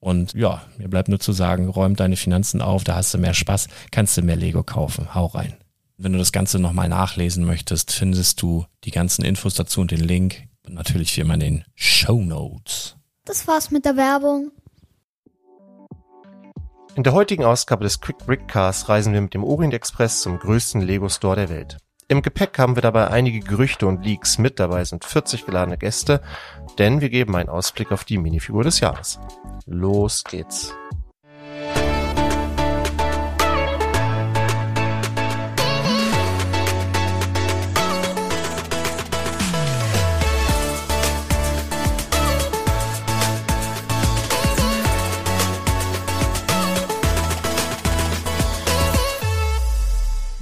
Und ja, mir bleibt nur zu sagen, räum deine Finanzen auf, da hast du mehr Spaß, kannst du mehr Lego kaufen. Hau rein. Wenn du das Ganze nochmal nachlesen möchtest, findest du die ganzen Infos dazu und den Link. Und natürlich wie immer in den Show Notes. Das war's mit der Werbung. In der heutigen Ausgabe des Quick Brick Cars reisen wir mit dem Orient Express zum größten Lego Store der Welt. Im Gepäck haben wir dabei einige Gerüchte und Leaks mit dabei sind 40 geladene Gäste, denn wir geben einen Ausblick auf die Minifigur des Jahres. Los geht's.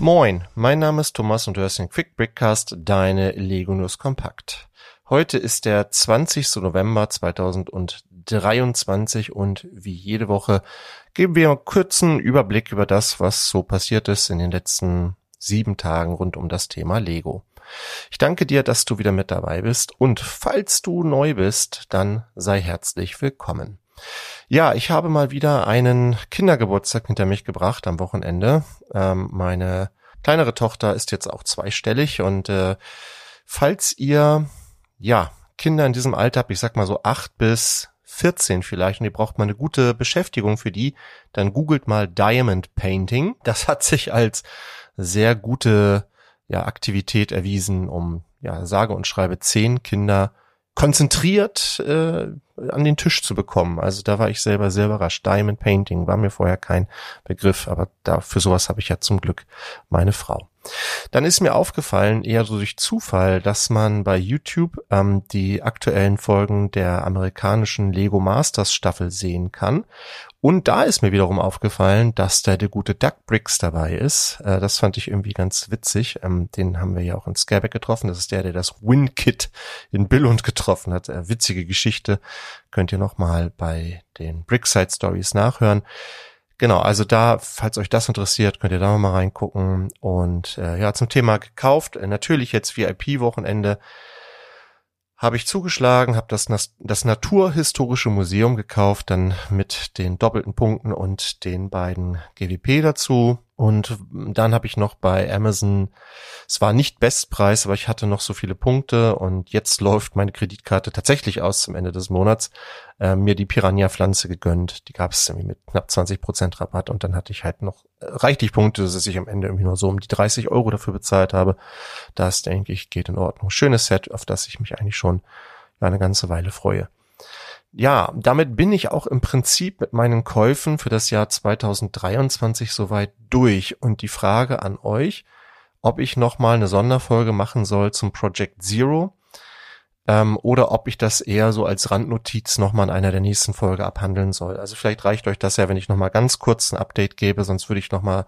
Moin, mein Name ist Thomas und du hörst den Quick Brickcast, deine Lego News Kompakt. Heute ist der 20. November 2023 und wie jede Woche geben wir einen kurzen Überblick über das, was so passiert ist in den letzten sieben Tagen rund um das Thema Lego. Ich danke dir, dass du wieder mit dabei bist und falls du neu bist, dann sei herzlich willkommen. Ja, ich habe mal wieder einen Kindergeburtstag hinter mich gebracht am Wochenende. Ähm, meine kleinere Tochter ist jetzt auch zweistellig und äh, falls ihr ja Kinder in diesem Alter habt, ich sag mal so acht bis 14 vielleicht und ihr braucht mal eine gute Beschäftigung für die, dann googelt mal Diamond Painting. Das hat sich als sehr gute ja, Aktivität erwiesen, um ja sage und schreibe zehn Kinder konzentriert äh, an den Tisch zu bekommen. Also da war ich selber sehr überrascht. Diamond Painting war mir vorher kein Begriff, aber da für sowas habe ich ja zum Glück meine Frau. Dann ist mir aufgefallen, eher so durch Zufall, dass man bei YouTube ähm, die aktuellen Folgen der amerikanischen Lego Masters Staffel sehen kann. Und da ist mir wiederum aufgefallen, dass da der gute Doug Briggs dabei ist. Äh, das fand ich irgendwie ganz witzig. Ähm, den haben wir ja auch in Scareback getroffen. Das ist der, der das Win-Kit in Billund getroffen hat. Äh, witzige Geschichte. Könnt ihr nochmal bei den Brickside Stories nachhören. Genau, also da, falls euch das interessiert, könnt ihr da nochmal reingucken. Und äh, ja, zum Thema gekauft. Äh, natürlich jetzt VIP-Wochenende habe ich zugeschlagen, habe das, das Naturhistorische Museum gekauft, dann mit den doppelten Punkten und den beiden GWP dazu. Und dann habe ich noch bei Amazon, es war nicht Bestpreis, aber ich hatte noch so viele Punkte und jetzt läuft meine Kreditkarte tatsächlich aus zum Ende des Monats, äh, mir die Piranha-Pflanze gegönnt. Die gab es irgendwie mit knapp 20 Prozent Rabatt und dann hatte ich halt noch äh, reichlich Punkte, dass ich am Ende irgendwie nur so um die 30 Euro dafür bezahlt habe. Das, denke ich, geht in Ordnung. Schönes Set, auf das ich mich eigentlich schon eine ganze Weile freue ja, damit bin ich auch im Prinzip mit meinen Käufen für das Jahr 2023 soweit durch. Und die Frage an euch, ob ich nochmal eine Sonderfolge machen soll zum Project Zero ähm, oder ob ich das eher so als Randnotiz nochmal in einer der nächsten Folge abhandeln soll. Also vielleicht reicht euch das ja, wenn ich nochmal ganz kurz ein Update gebe, sonst würde ich nochmal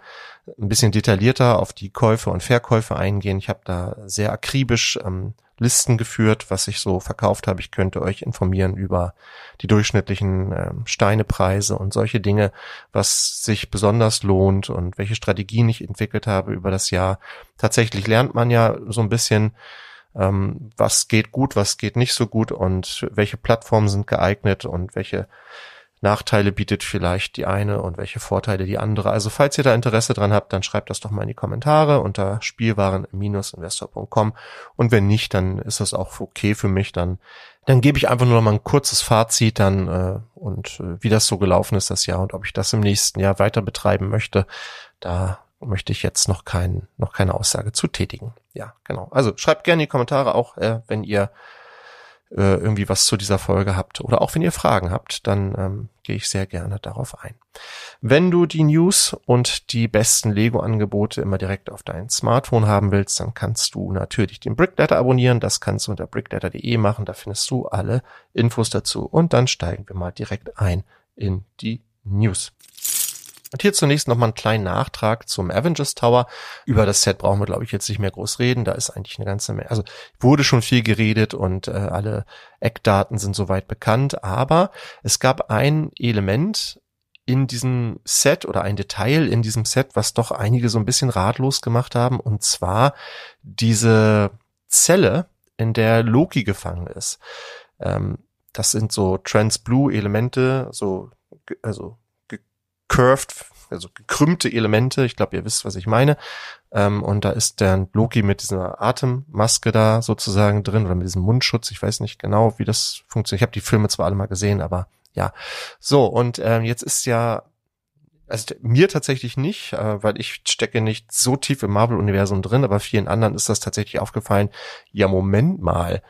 ein bisschen detaillierter auf die Käufe und Verkäufe eingehen. Ich habe da sehr akribisch ähm, Listen geführt, was ich so verkauft habe. Ich könnte euch informieren über die durchschnittlichen äh, Steinepreise und solche Dinge, was sich besonders lohnt und welche Strategien ich entwickelt habe über das Jahr. Tatsächlich lernt man ja so ein bisschen, ähm, was geht gut, was geht nicht so gut und welche Plattformen sind geeignet und welche Nachteile bietet vielleicht die eine und welche Vorteile die andere. Also falls ihr da Interesse dran habt, dann schreibt das doch mal in die Kommentare unter spielwaren-investor.com und wenn nicht, dann ist das auch okay für mich. Dann, dann gebe ich einfach nur noch mal ein kurzes Fazit dann äh, und äh, wie das so gelaufen ist das Jahr und ob ich das im nächsten Jahr weiter betreiben möchte. Da möchte ich jetzt noch kein, noch keine Aussage zu tätigen. Ja, genau. Also schreibt gerne in die Kommentare auch, äh, wenn ihr äh, irgendwie was zu dieser Folge habt oder auch wenn ihr Fragen habt, dann ähm, gehe ich sehr gerne darauf ein. Wenn du die News und die besten Lego-Angebote immer direkt auf dein Smartphone haben willst, dann kannst du natürlich den Brickletter abonnieren. Das kannst du unter brickletter.de machen. Da findest du alle Infos dazu. Und dann steigen wir mal direkt ein in die News. Und hier zunächst nochmal einen kleinen Nachtrag zum Avengers Tower. Über das Set brauchen wir, glaube ich, jetzt nicht mehr groß reden. Da ist eigentlich eine ganze Menge, also wurde schon viel geredet und äh, alle Eckdaten sind soweit bekannt. Aber es gab ein Element in diesem Set oder ein Detail in diesem Set, was doch einige so ein bisschen ratlos gemacht haben. Und zwar diese Zelle, in der Loki gefangen ist. Ähm, das sind so Trans-Blue-Elemente, so, also curved, also gekrümmte Elemente. Ich glaube, ihr wisst, was ich meine. Ähm, und da ist der Loki mit dieser Atemmaske da sozusagen drin oder mit diesem Mundschutz. Ich weiß nicht genau, wie das funktioniert. Ich habe die Filme zwar alle mal gesehen, aber ja. So, und ähm, jetzt ist ja also mir tatsächlich nicht, äh, weil ich stecke nicht so tief im Marvel-Universum drin, aber vielen anderen ist das tatsächlich aufgefallen. Ja, Moment mal.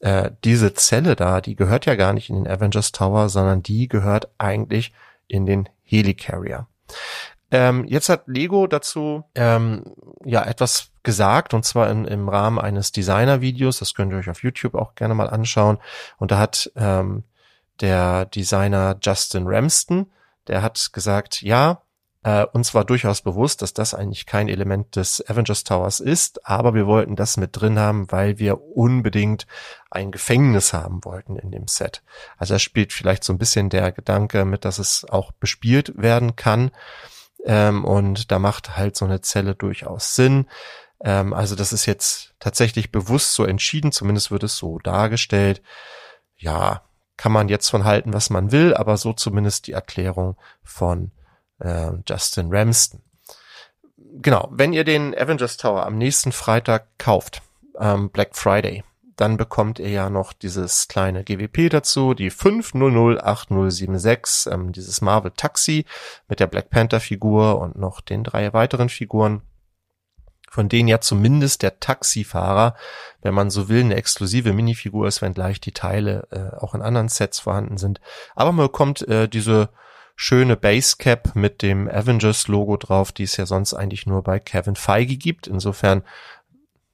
Äh, diese Zelle da, die gehört ja gar nicht in den Avengers Tower, sondern die gehört eigentlich in den Helicarrier. Ähm, jetzt hat Lego dazu ähm, ja etwas gesagt und zwar in, im Rahmen eines Designer-Videos. Das könnt ihr euch auf YouTube auch gerne mal anschauen. Und da hat ähm, der Designer Justin Ramston, der hat gesagt, ja, äh, uns war durchaus bewusst, dass das eigentlich kein Element des Avengers Towers ist, aber wir wollten das mit drin haben, weil wir unbedingt ein Gefängnis haben wollten in dem Set. Also da spielt vielleicht so ein bisschen der Gedanke mit, dass es auch bespielt werden kann. Ähm, und da macht halt so eine Zelle durchaus Sinn. Ähm, also das ist jetzt tatsächlich bewusst so entschieden, zumindest wird es so dargestellt. Ja, kann man jetzt von halten, was man will, aber so zumindest die Erklärung von äh, Justin Ramston. Genau, wenn ihr den Avengers Tower am nächsten Freitag kauft, ähm, Black Friday, dann bekommt ihr ja noch dieses kleine GWP dazu, die 5008076, ähm, dieses Marvel Taxi mit der Black Panther Figur und noch den drei weiteren Figuren, von denen ja zumindest der Taxifahrer, wenn man so will, eine exklusive Minifigur ist, wenngleich die Teile äh, auch in anderen Sets vorhanden sind. Aber man bekommt äh, diese schöne Basecap mit dem Avengers-Logo drauf, die es ja sonst eigentlich nur bei Kevin Feige gibt. Insofern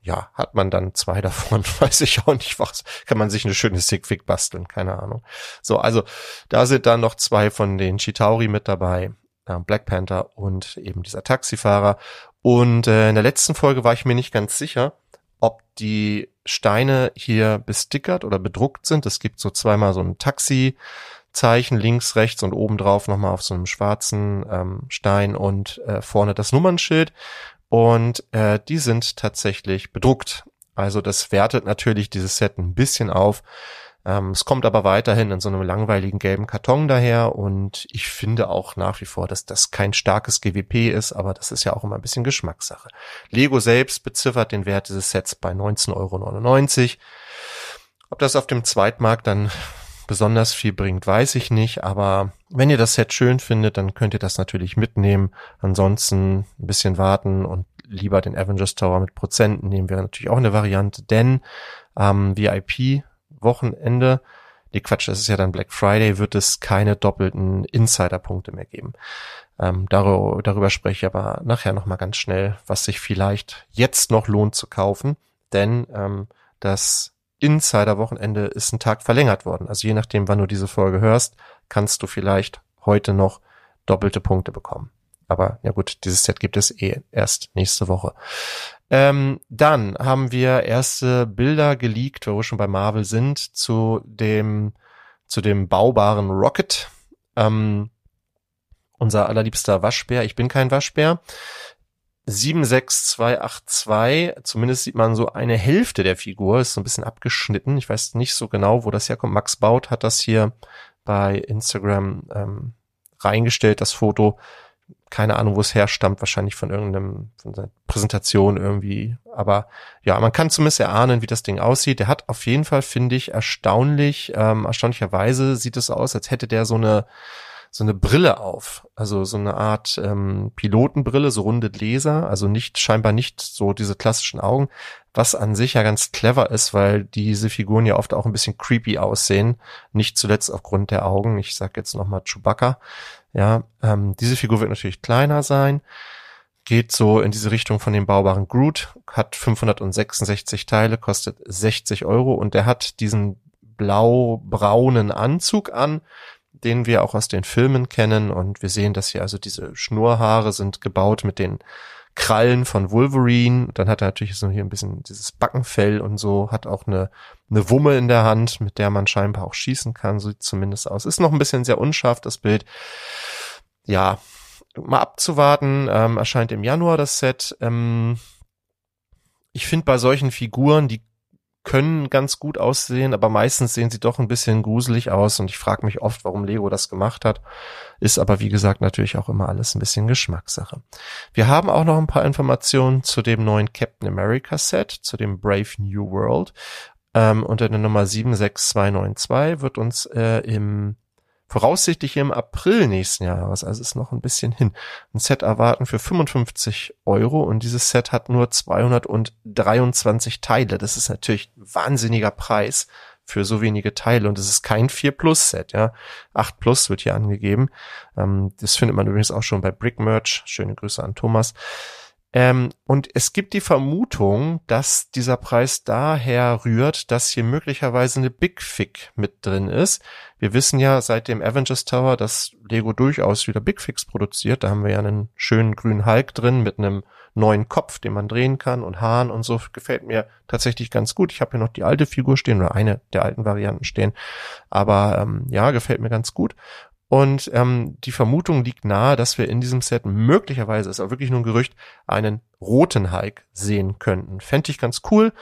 ja, hat man dann zwei davon, weiß ich auch nicht was, kann man sich eine schöne Sigfig basteln, keine Ahnung. So, also da sind dann noch zwei von den Chitauri mit dabei, äh, Black Panther und eben dieser Taxifahrer. Und äh, in der letzten Folge war ich mir nicht ganz sicher, ob die Steine hier bestickert oder bedruckt sind. Es gibt so zweimal so ein Taxi-Zeichen links, rechts und oben drauf nochmal auf so einem schwarzen ähm, Stein und äh, vorne das Nummernschild. Und äh, die sind tatsächlich bedruckt. Also das wertet natürlich dieses Set ein bisschen auf. Ähm, es kommt aber weiterhin in so einem langweiligen gelben Karton daher und ich finde auch nach wie vor, dass das kein starkes GWP ist, aber das ist ja auch immer ein bisschen Geschmackssache. Lego selbst beziffert den Wert dieses Sets bei 19,99 Euro. Ob das auf dem Zweitmarkt dann besonders viel bringt, weiß ich nicht, aber wenn ihr das Set schön findet, dann könnt ihr das natürlich mitnehmen. Ansonsten ein bisschen warten und lieber den Avengers Tower mit Prozenten nehmen wäre natürlich auch eine Variante, denn am VIP-Wochenende, die Quatsch, das ist ja dann Black Friday, wird es keine doppelten Insider-Punkte mehr geben. Ähm, darüber, darüber spreche ich aber nachher nochmal ganz schnell, was sich vielleicht jetzt noch lohnt zu kaufen, denn ähm, das Insider-Wochenende ist ein Tag verlängert worden. Also je nachdem, wann du diese Folge hörst, kannst du vielleicht heute noch doppelte Punkte bekommen. Aber ja gut, dieses Set gibt es eh erst nächste Woche. Ähm, dann haben wir erste Bilder geleakt, wo wir schon bei Marvel sind, zu dem, zu dem baubaren Rocket. Ähm, unser allerliebster Waschbär. Ich bin kein Waschbär. 76282, zumindest sieht man so eine Hälfte der Figur, ist so ein bisschen abgeschnitten. Ich weiß nicht so genau, wo das herkommt. Max Baut hat das hier bei Instagram ähm, reingestellt, das Foto. Keine Ahnung, wo es herstammt, wahrscheinlich von irgendeinem, von seiner Präsentation irgendwie. Aber ja, man kann zumindest erahnen, wie das Ding aussieht. Der hat auf jeden Fall, finde ich, erstaunlich, ähm, erstaunlicherweise sieht es aus, als hätte der so eine so eine Brille auf, also so eine Art ähm, Pilotenbrille, so runde Gläser, also nicht scheinbar nicht so diese klassischen Augen, was an sich ja ganz clever ist, weil diese Figuren ja oft auch ein bisschen creepy aussehen, nicht zuletzt aufgrund der Augen. Ich sag jetzt nochmal Chewbacca. Ja, ähm, diese Figur wird natürlich kleiner sein, geht so in diese Richtung von dem baubaren Groot, hat 566 Teile, kostet 60 Euro und der hat diesen blau-braunen Anzug an, den wir auch aus den Filmen kennen. Und wir sehen, dass hier also diese Schnurhaare sind gebaut mit den Krallen von Wolverine. Dann hat er natürlich so hier ein bisschen dieses Backenfell und so, hat auch eine, eine Wumme in der Hand, mit der man scheinbar auch schießen kann, so sieht zumindest aus. Ist noch ein bisschen sehr unscharf, das Bild. Ja, mal abzuwarten, ähm, erscheint im Januar das Set. Ähm, ich finde bei solchen Figuren, die können ganz gut aussehen, aber meistens sehen sie doch ein bisschen gruselig aus und ich frage mich oft, warum Lego das gemacht hat. Ist aber wie gesagt natürlich auch immer alles ein bisschen Geschmackssache. Wir haben auch noch ein paar Informationen zu dem neuen Captain America Set, zu dem Brave New World. Ähm, unter der Nummer 76292 wird uns äh, im voraussichtlich im April nächsten Jahres, also ist noch ein bisschen hin, ein Set erwarten für 55 Euro und dieses Set hat nur 223 Teile. Das ist natürlich ein wahnsinniger Preis für so wenige Teile und es ist kein 4 Plus Set, ja. 8 Plus wird hier angegeben. Ähm, das findet man übrigens auch schon bei Brick Merch. Schöne Grüße an Thomas. Ähm, und es gibt die Vermutung, dass dieser Preis daher rührt, dass hier möglicherweise eine Big Fig mit drin ist. Wir wissen ja seit dem Avengers Tower, dass Lego durchaus wieder Big Figs produziert. Da haben wir ja einen schönen grünen Hulk drin mit einem neuen Kopf, den man drehen kann und Haaren und so. Gefällt mir tatsächlich ganz gut. Ich habe hier noch die alte Figur stehen oder eine der alten Varianten stehen. Aber ähm, ja, gefällt mir ganz gut. Und ähm, die Vermutung liegt nahe, dass wir in diesem Set möglicherweise, ist auch wirklich nur ein Gerücht, einen roten Hulk sehen könnten. Fände ich ganz cool,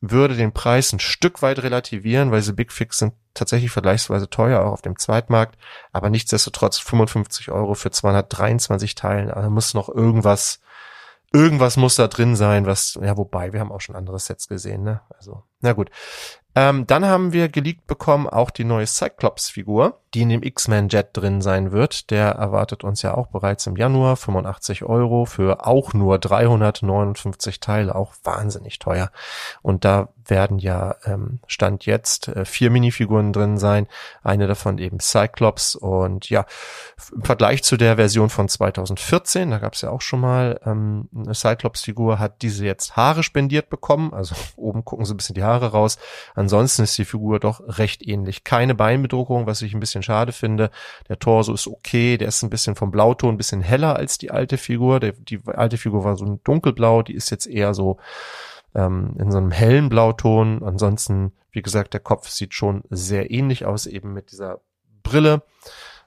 würde den Preis ein Stück weit relativieren, weil diese Big Fix sind tatsächlich vergleichsweise teuer, auch auf dem Zweitmarkt, aber nichtsdestotrotz 55 Euro für 223 Teilen, also muss noch irgendwas, irgendwas muss da drin sein, was, ja, wobei, wir haben auch schon andere Sets gesehen, ne, also Na gut. Ähm, dann haben wir geleakt bekommen auch die neue Cyclops-Figur, die in dem X-Men-Jet drin sein wird. Der erwartet uns ja auch bereits im Januar. 85 Euro für auch nur 359 Teile, auch wahnsinnig teuer. Und da werden ja ähm, Stand jetzt äh, vier Minifiguren drin sein. Eine davon eben Cyclops. Und ja, im Vergleich zu der Version von 2014, da gab es ja auch schon mal ähm, eine Cyclops-Figur, hat diese jetzt Haare spendiert bekommen. Also oben gucken so ein bisschen die Haare raus. Ansonsten ist die Figur doch recht ähnlich. Keine Beinbedruckung, was ich ein bisschen schade finde. Der Torso ist okay, der ist ein bisschen vom Blauton ein bisschen heller als die alte Figur. Der, die alte Figur war so ein dunkelblau, die ist jetzt eher so ähm, in so einem hellen Blauton. Ansonsten, wie gesagt, der Kopf sieht schon sehr ähnlich aus, eben mit dieser Brille.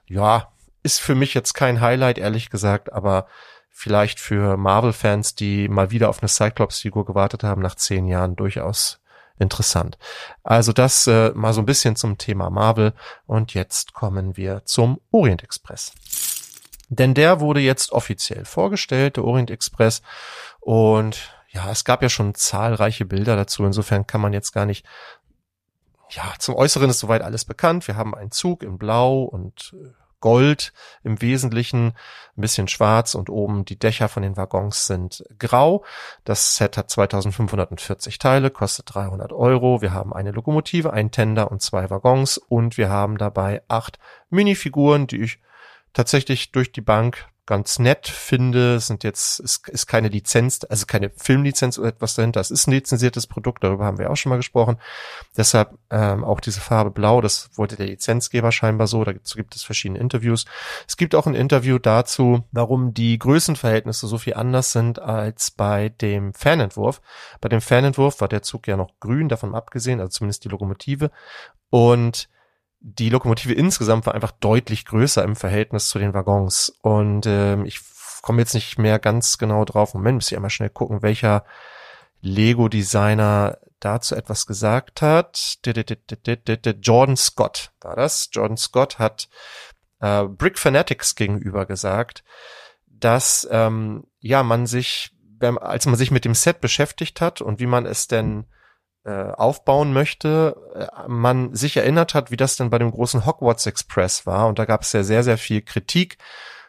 Ja, ist für mich jetzt kein Highlight, ehrlich gesagt, aber vielleicht für Marvel-Fans, die mal wieder auf eine Cyclops-Figur gewartet haben, nach zehn Jahren durchaus interessant. Also das äh, mal so ein bisschen zum Thema Marvel und jetzt kommen wir zum Orient Express. Denn der wurde jetzt offiziell vorgestellt, der Orient Express und ja, es gab ja schon zahlreiche Bilder dazu, insofern kann man jetzt gar nicht ja, zum Äußeren ist soweit alles bekannt. Wir haben einen Zug in Blau und äh, Gold im Wesentlichen, ein bisschen schwarz und oben die Dächer von den Waggons sind grau. Das Set hat 2540 Teile, kostet 300 Euro. Wir haben eine Lokomotive, einen Tender und zwei Waggons und wir haben dabei acht Minifiguren, die ich tatsächlich durch die Bank ganz nett finde. Sind jetzt, ist, ist keine Lizenz, also keine Filmlizenz oder etwas dahinter. Es ist ein lizenziertes Produkt, darüber haben wir auch schon mal gesprochen. Deshalb ähm, auch diese Farbe Blau, das wollte der Lizenzgeber scheinbar so. Dazu gibt es verschiedene Interviews. Es gibt auch ein Interview dazu, warum die Größenverhältnisse so viel anders sind als bei dem Fanentwurf. Bei dem Fanentwurf war der Zug ja noch grün, davon abgesehen, also zumindest die Lokomotive. Und die Lokomotive insgesamt war einfach deutlich größer im Verhältnis zu den Waggons. Und ähm, ich komme jetzt nicht mehr ganz genau drauf. Moment, muss ich einmal schnell gucken, welcher Lego-Designer dazu etwas gesagt hat. Jordan Scott war das. Jordan Scott hat äh, Brick Fanatics gegenüber gesagt, dass ähm, ja man sich, als man sich mit dem Set beschäftigt hat und wie man es denn aufbauen möchte, äh, man sich erinnert hat, wie das denn bei dem großen Hogwarts Express war. Und da gab es ja sehr, sehr viel Kritik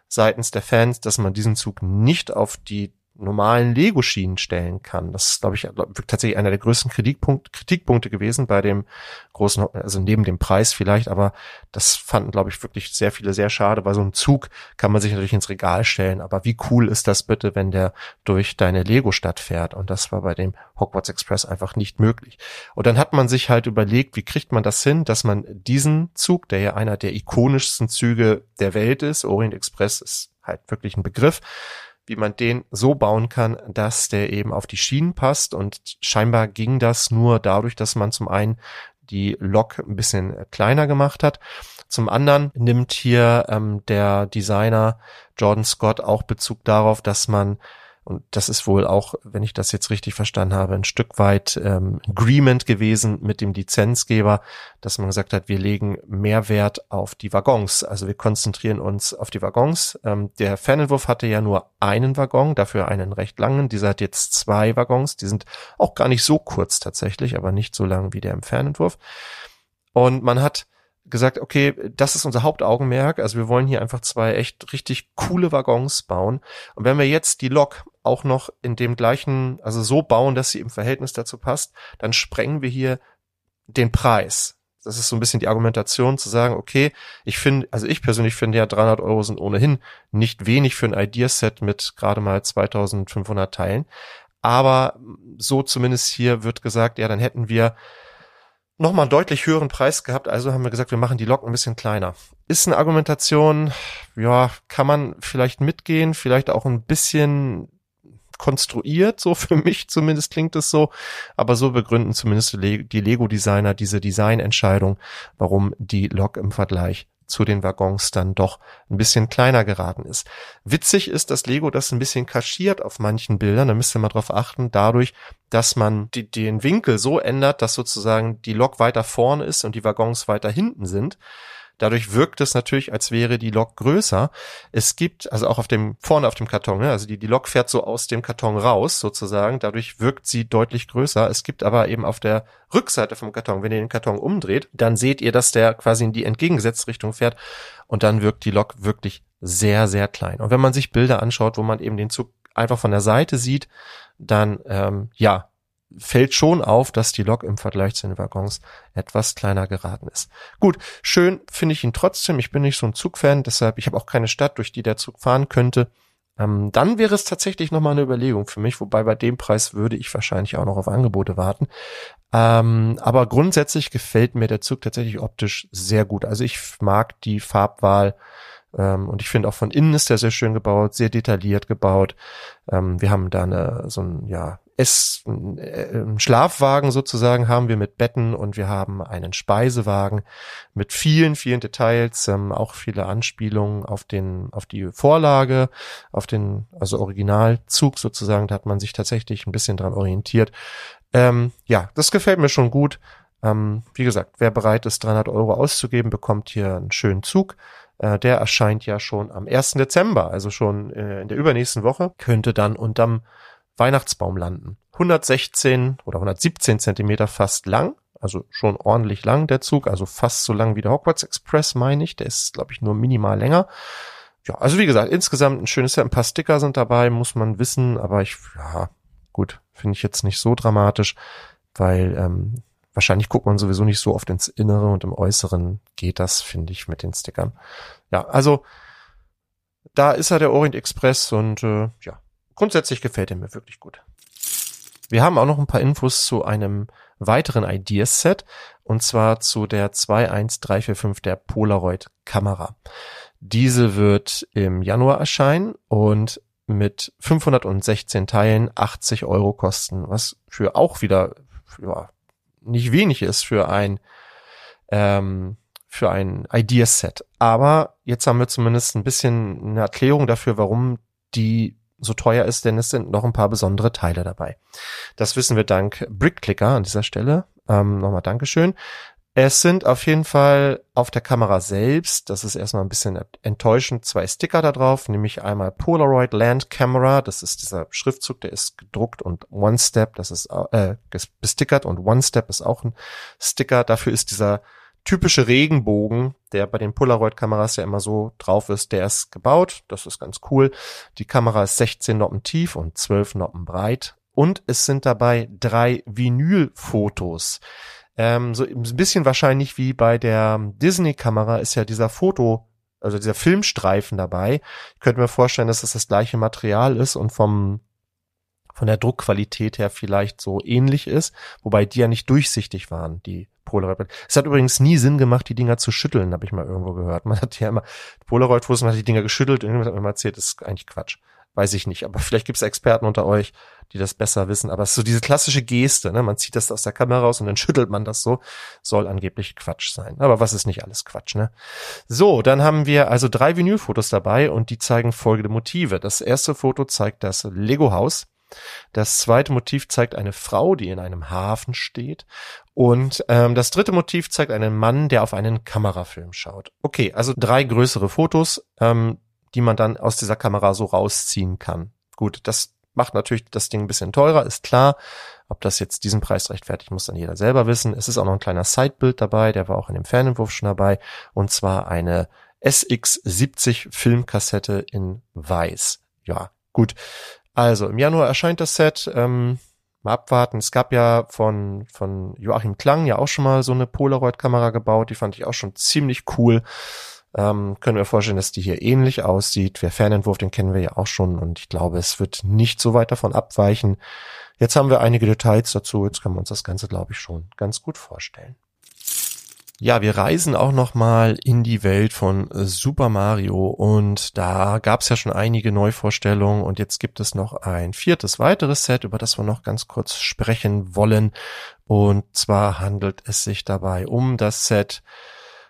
seitens der Fans, dass man diesen Zug nicht auf die normalen Lego-Schienen stellen kann. Das ist, glaube ich, tatsächlich einer der größten Kritikpunkt, Kritikpunkte gewesen bei dem großen, also neben dem Preis vielleicht, aber das fanden, glaube ich, wirklich sehr viele sehr schade. Bei so einem Zug kann man sich natürlich ins Regal stellen, aber wie cool ist das bitte, wenn der durch deine Lego-Stadt fährt? Und das war bei dem Hogwarts Express einfach nicht möglich. Und dann hat man sich halt überlegt, wie kriegt man das hin, dass man diesen Zug, der ja einer der ikonischsten Züge der Welt ist, Orient Express ist halt wirklich ein Begriff, wie man den so bauen kann, dass der eben auf die Schienen passt. Und scheinbar ging das nur dadurch, dass man zum einen die Lok ein bisschen kleiner gemacht hat. Zum anderen nimmt hier ähm, der Designer Jordan Scott auch Bezug darauf, dass man und das ist wohl auch, wenn ich das jetzt richtig verstanden habe, ein Stück weit ähm, Agreement gewesen mit dem Lizenzgeber, dass man gesagt hat, wir legen mehr Wert auf die Waggons. Also wir konzentrieren uns auf die Waggons. Ähm, der Fernentwurf hatte ja nur einen Waggon, dafür einen recht langen. Dieser hat jetzt zwei Waggons. Die sind auch gar nicht so kurz tatsächlich, aber nicht so lang wie der im Fernentwurf. Und man hat gesagt, okay, das ist unser Hauptaugenmerk. Also wir wollen hier einfach zwei echt richtig coole Waggons bauen. Und wenn wir jetzt die Lok auch noch in dem gleichen, also so bauen, dass sie im Verhältnis dazu passt, dann sprengen wir hier den Preis. Das ist so ein bisschen die Argumentation zu sagen, okay, ich finde, also ich persönlich finde ja 300 Euro sind ohnehin nicht wenig für ein Ideaset mit gerade mal 2500 Teilen. Aber so zumindest hier wird gesagt, ja, dann hätten wir nochmal einen deutlich höheren Preis gehabt, also haben wir gesagt, wir machen die Lok ein bisschen kleiner. Ist eine Argumentation, ja, kann man vielleicht mitgehen, vielleicht auch ein bisschen konstruiert, so für mich zumindest klingt es so, aber so begründen zumindest die Lego-Designer diese Designentscheidung, warum die Lok im Vergleich zu den Waggons dann doch ein bisschen kleiner geraten ist. Witzig ist, dass Lego das ein bisschen kaschiert auf manchen Bildern. Da müsst ihr mal drauf achten, dadurch, dass man die, den Winkel so ändert, dass sozusagen die Lok weiter vorne ist und die Waggons weiter hinten sind. Dadurch wirkt es natürlich, als wäre die Lok größer. Es gibt, also auch auf dem, vorne auf dem Karton, ne? also die, die Lok fährt so aus dem Karton raus sozusagen. Dadurch wirkt sie deutlich größer. Es gibt aber eben auf der Rückseite vom Karton, wenn ihr den Karton umdreht, dann seht ihr, dass der quasi in die entgegengesetzte Richtung fährt und dann wirkt die Lok wirklich sehr, sehr klein. Und wenn man sich Bilder anschaut, wo man eben den Zug einfach von der Seite sieht, dann ähm, ja, fällt schon auf, dass die Lok im Vergleich zu den Waggons etwas kleiner geraten ist. Gut, schön finde ich ihn trotzdem. Ich bin nicht so ein Zugfan, deshalb, ich habe auch keine Stadt, durch die der Zug fahren könnte. Ähm, dann wäre es tatsächlich nochmal eine Überlegung für mich, wobei bei dem Preis würde ich wahrscheinlich auch noch auf Angebote warten. Ähm, aber grundsätzlich gefällt mir der Zug tatsächlich optisch sehr gut. Also ich mag die Farbwahl ähm, und ich finde auch von innen ist der sehr schön gebaut, sehr detailliert gebaut. Ähm, wir haben da eine, so ein, ja, es, äh, Schlafwagen sozusagen haben wir mit Betten und wir haben einen Speisewagen mit vielen, vielen Details, ähm, auch viele Anspielungen auf den, auf die Vorlage, auf den, also Originalzug sozusagen, da hat man sich tatsächlich ein bisschen dran orientiert. Ähm, ja, das gefällt mir schon gut. Ähm, wie gesagt, wer bereit ist, 300 Euro auszugeben, bekommt hier einen schönen Zug. Äh, der erscheint ja schon am 1. Dezember, also schon äh, in der übernächsten Woche, könnte dann unterm Weihnachtsbaum landen. 116 oder 117 Zentimeter fast lang, also schon ordentlich lang der Zug, also fast so lang wie der Hogwarts Express, meine ich. Der ist, glaube ich, nur minimal länger. Ja, also wie gesagt, insgesamt ein schönes Set. Ein paar Sticker sind dabei, muss man wissen, aber ich, ja, gut, finde ich jetzt nicht so dramatisch, weil ähm, wahrscheinlich guckt man sowieso nicht so oft ins Innere und im Äußeren geht das, finde ich, mit den Stickern. Ja, also da ist er der Orient Express und äh, ja, grundsätzlich gefällt er mir wirklich gut. Wir haben auch noch ein paar Infos zu einem weiteren Ideas-Set und zwar zu der 21345 der Polaroid Kamera. Diese wird im Januar erscheinen und mit 516 Teilen 80 Euro kosten, was für auch wieder ja, nicht wenig ist für ein ähm, für ein Ideas-Set. Aber jetzt haben wir zumindest ein bisschen eine Erklärung dafür, warum die so teuer ist, denn es sind noch ein paar besondere Teile dabei. Das wissen wir dank BrickClicker an dieser Stelle. Ähm, nochmal Dankeschön. Es sind auf jeden Fall auf der Kamera selbst, das ist erstmal ein bisschen enttäuschend, zwei Sticker da drauf, nämlich einmal Polaroid Land Camera, das ist dieser Schriftzug, der ist gedruckt und One Step, das ist äh, bestickert und One Step ist auch ein Sticker. Dafür ist dieser typische Regenbogen, der bei den Polaroid-Kameras ja immer so drauf ist, der ist gebaut. Das ist ganz cool. Die Kamera ist 16 Noppen tief und 12 Noppen breit. Und es sind dabei drei Vinylfotos. Ähm, so ein bisschen wahrscheinlich wie bei der Disney-Kamera ist ja dieser Foto, also dieser Filmstreifen dabei. Ich könnte mir vorstellen, dass das, das gleiche Material ist und vom von der Druckqualität her vielleicht so ähnlich ist, wobei die ja nicht durchsichtig waren, die Polaroid. Es hat übrigens nie Sinn gemacht, die Dinger zu schütteln, habe ich mal irgendwo gehört. Man hat ja immer Polaroid-Fotos, man hat die Dinger geschüttelt und irgendjemand hat mir mal erzählt, das ist eigentlich Quatsch. Weiß ich nicht, aber vielleicht gibt es Experten unter euch, die das besser wissen. Aber es ist so diese klassische Geste, ne? Man zieht das aus der Kamera raus und dann schüttelt man das so. Soll angeblich Quatsch sein. Aber was ist nicht alles Quatsch, ne? So, dann haben wir also drei Vinylfotos dabei und die zeigen folgende Motive. Das erste Foto zeigt das Lego-Haus. Das zweite Motiv zeigt eine Frau, die in einem Hafen steht. Und ähm, das dritte Motiv zeigt einen Mann, der auf einen Kamerafilm schaut. Okay, also drei größere Fotos, ähm, die man dann aus dieser Kamera so rausziehen kann. Gut, das macht natürlich das Ding ein bisschen teurer, ist klar. Ob das jetzt diesen Preis rechtfertigt, muss dann jeder selber wissen. Es ist auch noch ein kleiner Sidebild dabei, der war auch in dem Fanentwurf schon dabei. Und zwar eine SX70 Filmkassette in weiß. Ja, gut. Also im Januar erscheint das Set. Ähm, mal abwarten. Es gab ja von, von Joachim Klang ja auch schon mal so eine Polaroid-Kamera gebaut. Die fand ich auch schon ziemlich cool. Ähm, können wir vorstellen, dass die hier ähnlich aussieht. Der Fernentwurf, den kennen wir ja auch schon und ich glaube, es wird nicht so weit davon abweichen. Jetzt haben wir einige Details dazu. Jetzt können wir uns das Ganze, glaube ich, schon ganz gut vorstellen. Ja, wir reisen auch noch mal in die Welt von Super Mario und da gab es ja schon einige Neuvorstellungen und jetzt gibt es noch ein viertes weiteres Set, über das wir noch ganz kurz sprechen wollen. Und zwar handelt es sich dabei um das Set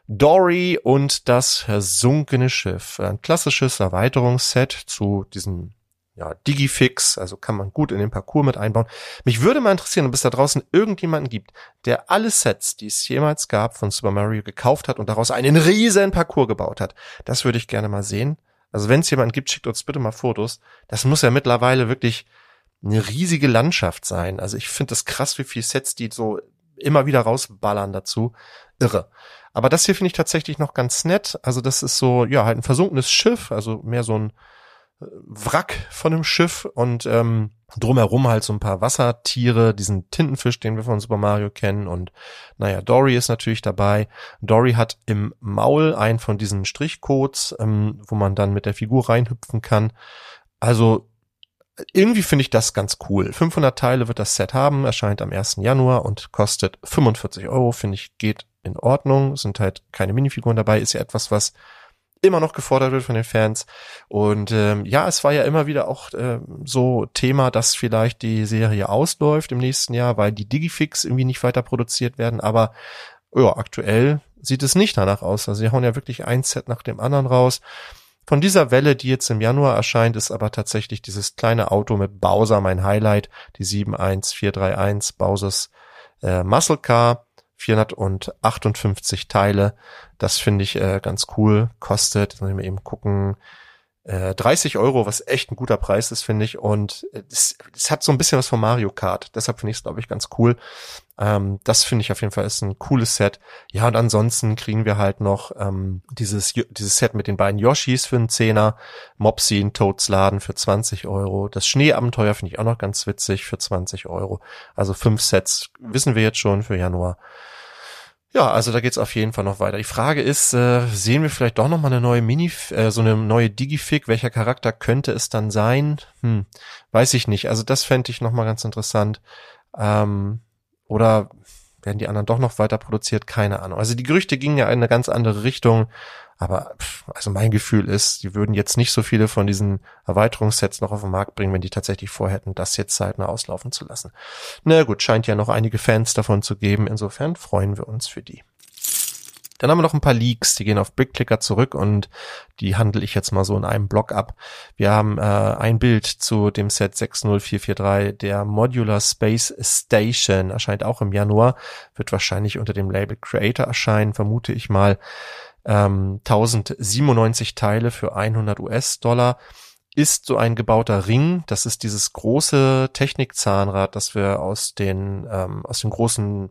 Dory und das versunkene Schiff. Ein klassisches Erweiterungsset zu diesem ja, Digifix, also kann man gut in den Parcours mit einbauen. Mich würde mal interessieren, ob es da draußen irgendjemanden gibt, der alle Sets, die es jemals gab von Super Mario gekauft hat und daraus einen riesen Parcours gebaut hat. Das würde ich gerne mal sehen. Also wenn es jemanden gibt, schickt uns bitte mal Fotos. Das muss ja mittlerweile wirklich eine riesige Landschaft sein. Also ich finde das krass, wie viele Sets die so immer wieder rausballern dazu. Irre. Aber das hier finde ich tatsächlich noch ganz nett. Also das ist so, ja, halt ein versunkenes Schiff, also mehr so ein Wrack von einem Schiff und ähm, drumherum halt so ein paar Wassertiere, diesen Tintenfisch, den wir von Super Mario kennen und naja, Dory ist natürlich dabei. Dory hat im Maul einen von diesen Strichcodes, ähm, wo man dann mit der Figur reinhüpfen kann. Also irgendwie finde ich das ganz cool. 500 Teile wird das Set haben, erscheint am 1. Januar und kostet 45 Euro, finde ich, geht in Ordnung. Sind halt keine Minifiguren dabei, ist ja etwas, was immer noch gefordert wird von den Fans. Und ähm, ja, es war ja immer wieder auch äh, so Thema, dass vielleicht die Serie ausläuft im nächsten Jahr, weil die Digifix irgendwie nicht weiter produziert werden. Aber ja, aktuell sieht es nicht danach aus. Also sie hauen ja wirklich ein Set nach dem anderen raus. Von dieser Welle, die jetzt im Januar erscheint, ist aber tatsächlich dieses kleine Auto mit Bowser mein Highlight, die 71431 Bowsers äh, Muscle Car, 458 Teile. Das finde ich äh, ganz cool. Kostet, jetzt muss ich mal eben gucken, äh, 30 Euro, was echt ein guter Preis ist, finde ich. Und es, es hat so ein bisschen was von Mario Kart. Deshalb finde ich es, glaube ich, ganz cool. Ähm, das finde ich auf jeden Fall ist ein cooles Set. Ja, und ansonsten kriegen wir halt noch ähm, dieses, dieses Set mit den beiden Yoshis für einen Zehner, Mopsy in Toads Laden für 20 Euro. Das Schneeabenteuer finde ich auch noch ganz witzig für 20 Euro. Also fünf Sets wissen wir jetzt schon für Januar. Ja, also da geht's auf jeden Fall noch weiter. Die Frage ist, äh, sehen wir vielleicht doch noch mal eine neue Mini, äh, so eine neue Digifig? Welcher Charakter könnte es dann sein? Hm, weiß ich nicht. Also das fände ich noch mal ganz interessant. Ähm, oder werden die anderen doch noch weiter produziert? Keine Ahnung. Also die Gerüchte gingen ja in eine ganz andere Richtung. Aber also mein Gefühl ist, die würden jetzt nicht so viele von diesen Erweiterungssets noch auf den Markt bringen, wenn die tatsächlich vorhätten, das jetzt zeitnah auslaufen zu lassen. Na gut, scheint ja noch einige Fans davon zu geben. Insofern freuen wir uns für die. Dann haben wir noch ein paar Leaks, die gehen auf BigClicker zurück und die handle ich jetzt mal so in einem Blog ab. Wir haben äh, ein Bild zu dem Set 60443, der Modular Space Station, erscheint auch im Januar, wird wahrscheinlich unter dem Label Creator erscheinen, vermute ich mal ähm, 1097 Teile für 100 US-Dollar ist so ein gebauter Ring. Das ist dieses große Technikzahnrad, das wir aus den ähm, aus den großen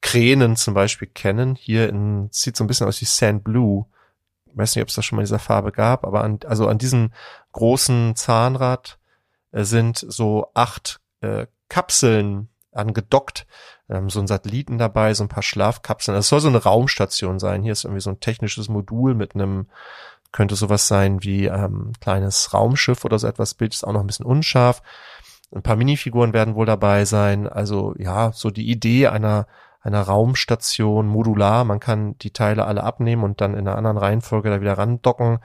Kränen zum Beispiel kennen. Hier in, sieht so ein bisschen aus wie Sand Blue. Ich weiß nicht, ob es das schon mal in dieser Farbe gab, aber an, also an diesem großen Zahnrad äh, sind so acht äh, Kapseln angedockt, ähm, so ein Satelliten dabei, so ein paar Schlafkapseln. Das soll so eine Raumstation sein. Hier ist irgendwie so ein technisches Modul mit einem, könnte sowas sein wie ähm, kleines Raumschiff oder so etwas. Bild ist auch noch ein bisschen unscharf. Ein paar Minifiguren werden wohl dabei sein. Also ja, so die Idee einer einer Raumstation modular. Man kann die Teile alle abnehmen und dann in einer anderen Reihenfolge da wieder randocken.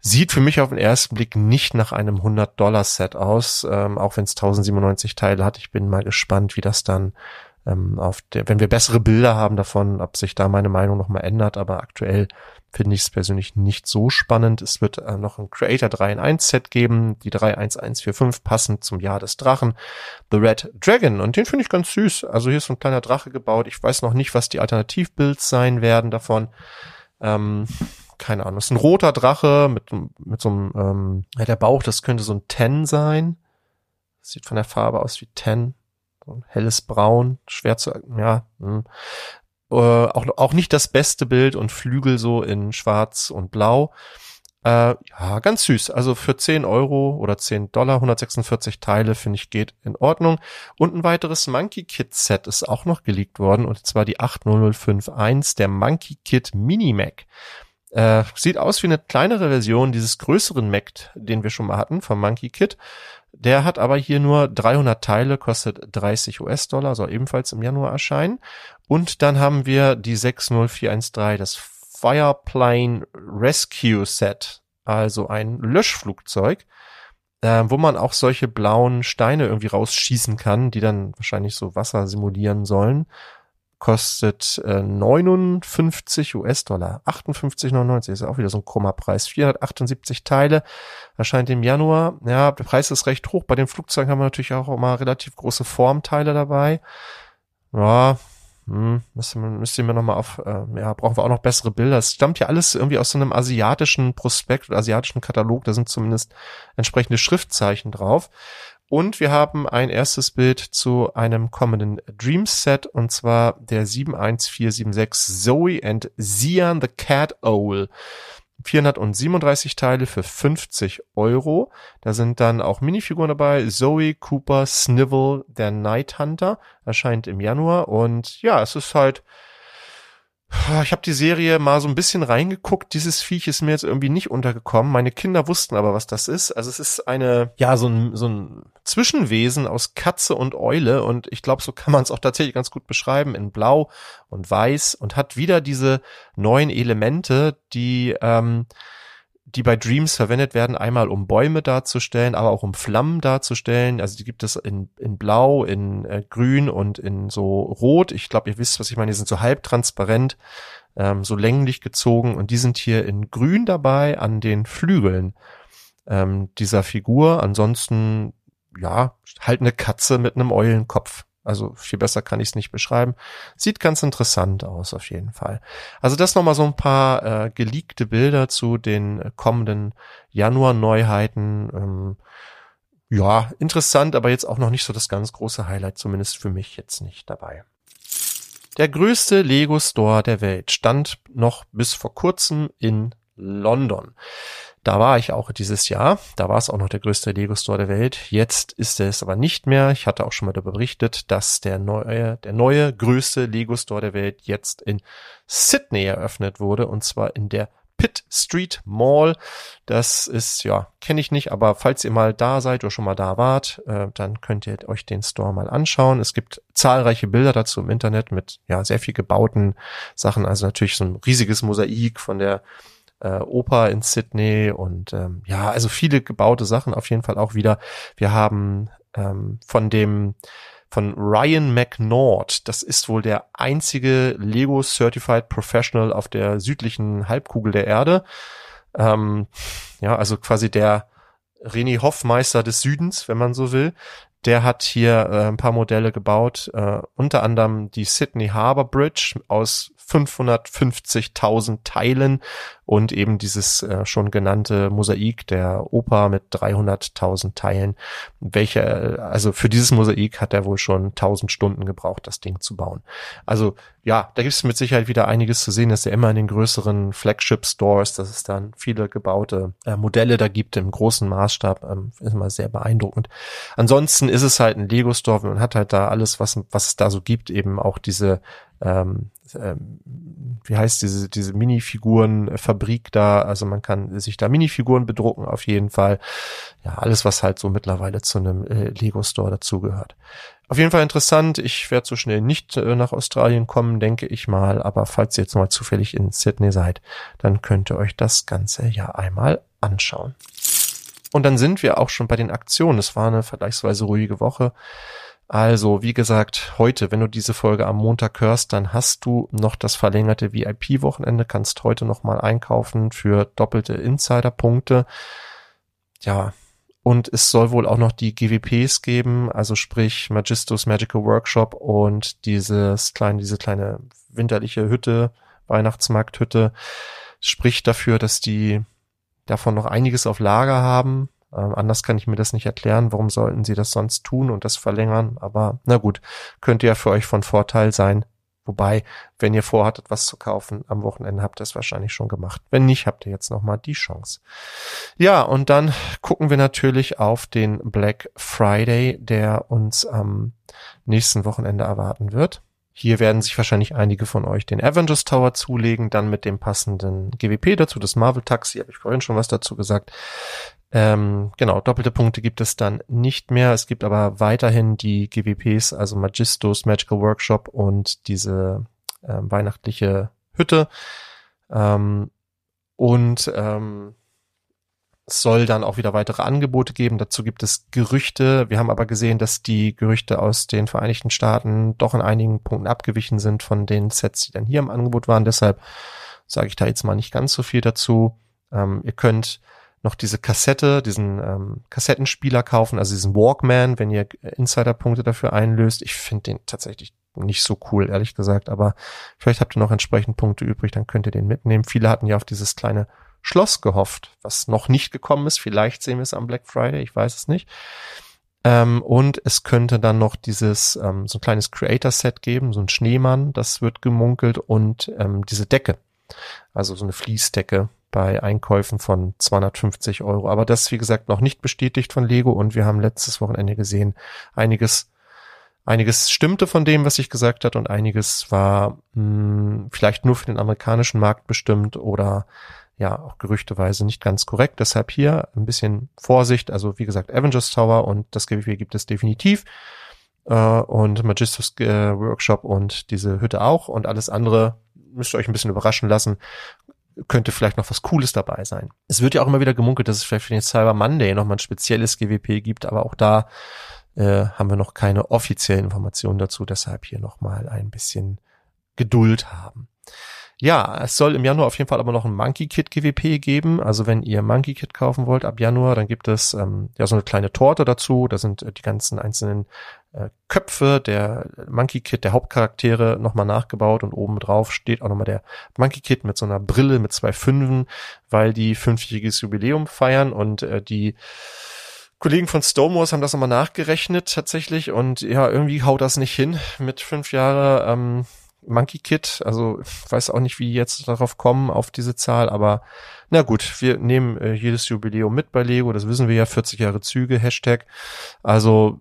Sieht für mich auf den ersten Blick nicht nach einem 100-Dollar-Set aus, ähm, auch wenn es 1097 Teile hat. Ich bin mal gespannt, wie das dann ähm, auf der, wenn wir bessere Bilder haben davon, ob sich da meine Meinung nochmal ändert. Aber aktuell finde ich es persönlich nicht so spannend. Es wird äh, noch ein Creator 3 in 1 Set geben, die 31145 passend zum Jahr des Drachen. The Red Dragon und den finde ich ganz süß. Also hier ist so ein kleiner Drache gebaut. Ich weiß noch nicht, was die Alternativbuilds sein werden davon. Ähm, keine Ahnung, das ist ein roter Drache mit, mit so einem, ähm, ja, der Bauch, das könnte so ein Ten sein. sieht von der Farbe aus wie Ten. So helles Braun, schwer zu, ja, hm. äh, auch, auch nicht das beste Bild und Flügel so in schwarz und blau. Äh, ja, ganz süß. Also für 10 Euro oder 10 Dollar, 146 Teile, finde ich, geht in Ordnung. Und ein weiteres Monkey Kit Set ist auch noch geleakt worden, und zwar die 80051, der Monkey Kit Mini Mac. Äh, sieht aus wie eine kleinere Version dieses größeren Mac, den wir schon mal hatten, vom Monkey Kit. Der hat aber hier nur 300 Teile, kostet 30 US-Dollar, soll ebenfalls im Januar erscheinen. Und dann haben wir die 60413, das Fireplane Rescue Set, also ein Löschflugzeug, äh, wo man auch solche blauen Steine irgendwie rausschießen kann, die dann wahrscheinlich so Wasser simulieren sollen kostet äh, 59 US-Dollar. 58,99 ist auch wieder so ein krummer Preis. 478 Teile, erscheint im Januar. Ja, der Preis ist recht hoch. Bei den Flugzeugen haben wir natürlich auch immer relativ große Formteile dabei. Ja, hm, müsste man, mir nochmal auf, äh, ja, brauchen wir auch noch bessere Bilder. Es stammt ja alles irgendwie aus so einem asiatischen Prospekt oder asiatischen Katalog. Da sind zumindest entsprechende Schriftzeichen drauf. Und wir haben ein erstes Bild zu einem kommenden Dreams Set und zwar der 71476 Zoe and Zian the Cat Owl. 437 Teile für 50 Euro. Da sind dann auch Minifiguren dabei. Zoe, Cooper, Snivel, der Night Hunter. Erscheint im Januar. Und ja, es ist halt ich habe die Serie mal so ein bisschen reingeguckt. Dieses Viech ist mir jetzt irgendwie nicht untergekommen. Meine Kinder wussten aber, was das ist. Also es ist eine, ja, so ein, so ein Zwischenwesen aus Katze und Eule. Und ich glaube, so kann man es auch tatsächlich ganz gut beschreiben in Blau und Weiß und hat wieder diese neuen Elemente, die ähm, die bei Dreams verwendet werden, einmal um Bäume darzustellen, aber auch um Flammen darzustellen. Also die gibt es in, in Blau, in äh, Grün und in so Rot. Ich glaube, ihr wisst, was ich meine. Die sind so halbtransparent, ähm, so länglich gezogen und die sind hier in Grün dabei an den Flügeln ähm, dieser Figur. Ansonsten, ja, halt eine Katze mit einem Eulenkopf. Also viel besser kann ich es nicht beschreiben. Sieht ganz interessant aus auf jeden Fall. Also das nochmal so ein paar äh, geleakte Bilder zu den äh, kommenden Januar-Neuheiten. Ähm, ja, interessant, aber jetzt auch noch nicht so das ganz große Highlight, zumindest für mich jetzt nicht dabei. Der größte Lego Store der Welt stand noch bis vor kurzem in London. Da war ich auch dieses Jahr. Da war es auch noch der größte Lego Store der Welt. Jetzt ist es aber nicht mehr. Ich hatte auch schon mal darüber berichtet, dass der neue, der neue größte Lego Store der Welt jetzt in Sydney eröffnet wurde und zwar in der Pitt Street Mall. Das ist, ja, kenne ich nicht, aber falls ihr mal da seid oder schon mal da wart, äh, dann könnt ihr euch den Store mal anschauen. Es gibt zahlreiche Bilder dazu im Internet mit, ja, sehr viel gebauten Sachen. Also natürlich so ein riesiges Mosaik von der äh, Oper in Sydney und ähm, ja, also viele gebaute Sachen auf jeden Fall auch wieder. Wir haben ähm, von dem von Ryan McNaught. Das ist wohl der einzige Lego Certified Professional auf der südlichen Halbkugel der Erde. Ähm, ja, also quasi der René Hoffmeister des Südens, wenn man so will. Der hat hier äh, ein paar Modelle gebaut, äh, unter anderem die Sydney Harbour Bridge aus 550.000 Teilen und eben dieses äh, schon genannte Mosaik der Oper mit 300.000 Teilen, welche, äh, also für dieses Mosaik hat er wohl schon 1000 Stunden gebraucht, das Ding zu bauen. Also ja, da gibt es mit Sicherheit wieder einiges zu sehen, dass er immer in den größeren Flagship-Stores, dass es dann viele gebaute äh, Modelle da gibt im großen Maßstab, ähm, ist immer sehr beeindruckend. Ansonsten ist es halt ein Lego-Store, man hat halt da alles, was, was es da so gibt, eben auch diese ähm, ähm, wie heißt diese, diese Minifigurenfabrik da, also man kann sich da Minifiguren bedrucken auf jeden Fall. Ja, alles, was halt so mittlerweile zu einem äh, Lego-Store dazugehört. Auf jeden Fall interessant. Ich werde so schnell nicht äh, nach Australien kommen, denke ich mal. Aber falls ihr jetzt mal zufällig in Sydney seid, dann könnt ihr euch das Ganze ja einmal anschauen. Und dann sind wir auch schon bei den Aktionen. Es war eine vergleichsweise ruhige Woche. Also, wie gesagt, heute, wenn du diese Folge am Montag hörst, dann hast du noch das verlängerte VIP-Wochenende, kannst heute noch mal einkaufen für doppelte Insider-Punkte. Ja, und es soll wohl auch noch die GWPs geben, also sprich Magistos Magical Workshop und dieses kleine, diese kleine winterliche Hütte, Weihnachtsmarkthütte, spricht dafür, dass die davon noch einiges auf Lager haben. Ähm, anders kann ich mir das nicht erklären. Warum sollten sie das sonst tun und das verlängern? Aber na gut, könnte ja für euch von Vorteil sein. Wobei, wenn ihr vorhattet, was zu kaufen, am Wochenende habt ihr es wahrscheinlich schon gemacht. Wenn nicht, habt ihr jetzt nochmal die Chance. Ja, und dann gucken wir natürlich auf den Black Friday, der uns am nächsten Wochenende erwarten wird. Hier werden sich wahrscheinlich einige von euch den Avengers Tower zulegen, dann mit dem passenden GWP dazu, das Marvel Taxi, habe ich vorhin schon was dazu gesagt. Ähm, genau, doppelte Punkte gibt es dann nicht mehr. Es gibt aber weiterhin die GWPs, also Magistos Magical Workshop und diese äh, weihnachtliche Hütte. Ähm, und ähm, es soll dann auch wieder weitere Angebote geben. Dazu gibt es Gerüchte. Wir haben aber gesehen, dass die Gerüchte aus den Vereinigten Staaten doch in einigen Punkten abgewichen sind von den Sets, die dann hier im Angebot waren. Deshalb sage ich da jetzt mal nicht ganz so viel dazu. Ähm, ihr könnt noch diese Kassette, diesen ähm, Kassettenspieler kaufen, also diesen Walkman, wenn ihr Insiderpunkte dafür einlöst. Ich finde den tatsächlich nicht so cool, ehrlich gesagt, aber vielleicht habt ihr noch entsprechend Punkte übrig, dann könnt ihr den mitnehmen. Viele hatten ja auf dieses kleine Schloss gehofft, was noch nicht gekommen ist. Vielleicht sehen wir es am Black Friday, ich weiß es nicht. Ähm, und es könnte dann noch dieses ähm, so ein kleines Creator-Set geben, so ein Schneemann, das wird gemunkelt und ähm, diese Decke, also so eine Fließdecke bei Einkäufen von 250 Euro. Aber das, wie gesagt, noch nicht bestätigt von Lego und wir haben letztes Wochenende gesehen, einiges Einiges stimmte von dem, was ich gesagt hat und einiges war mh, hm, vielleicht nur für den amerikanischen Markt bestimmt oder ja auch gerüchteweise nicht ganz korrekt. Deshalb hier ein bisschen Vorsicht. Also wie gesagt, Avengers Tower und das GWP gibt es definitiv. Äh, und Magistus äh, Workshop und diese Hütte auch. Und alles andere müsst ihr euch ein bisschen überraschen lassen. Könnte vielleicht noch was Cooles dabei sein. Es wird ja auch immer wieder gemunkelt, dass es vielleicht für den Cyber Monday nochmal ein spezielles GWP gibt, aber auch da äh, haben wir noch keine offiziellen Informationen dazu, deshalb hier nochmal ein bisschen Geduld haben. Ja, es soll im Januar auf jeden Fall aber noch ein Monkey Kit GWP geben. Also wenn ihr Monkey Kit kaufen wollt ab Januar, dann gibt es ähm, ja so eine kleine Torte dazu. Da sind äh, die ganzen einzelnen Köpfe der Monkey Kit, der Hauptcharaktere nochmal nachgebaut und oben drauf steht auch nochmal der Monkey Kit mit so einer Brille mit zwei Fünfen, weil die fünfjähriges Jubiläum feiern und äh, die Kollegen von Stonewalls haben das nochmal nachgerechnet tatsächlich und ja, irgendwie haut das nicht hin mit fünf Jahre ähm, Monkey Kid. Also weiß auch nicht, wie die jetzt darauf kommen, auf diese Zahl, aber na gut, wir nehmen äh, jedes Jubiläum mit bei Lego, das wissen wir ja, 40 Jahre Züge, Hashtag. Also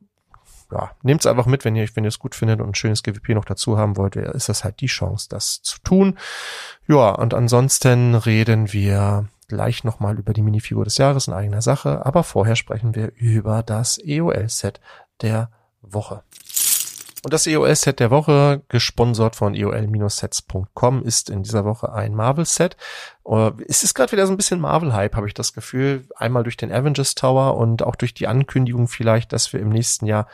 ja, nehmt's einfach mit, wenn ihr, wenn ihr es gut findet und ein schönes GWP noch dazu haben wollt, ist das halt die Chance, das zu tun. Ja, und ansonsten reden wir gleich nochmal über die Minifigur des Jahres in eigener Sache, aber vorher sprechen wir über das EOL-Set der Woche. Und das EOL-Set der Woche, gesponsert von eol-sets.com, ist in dieser Woche ein Marvel-Set. Äh, es ist gerade wieder so ein bisschen Marvel-Hype, habe ich das Gefühl. Einmal durch den Avengers Tower und auch durch die Ankündigung vielleicht, dass wir im nächsten Jahr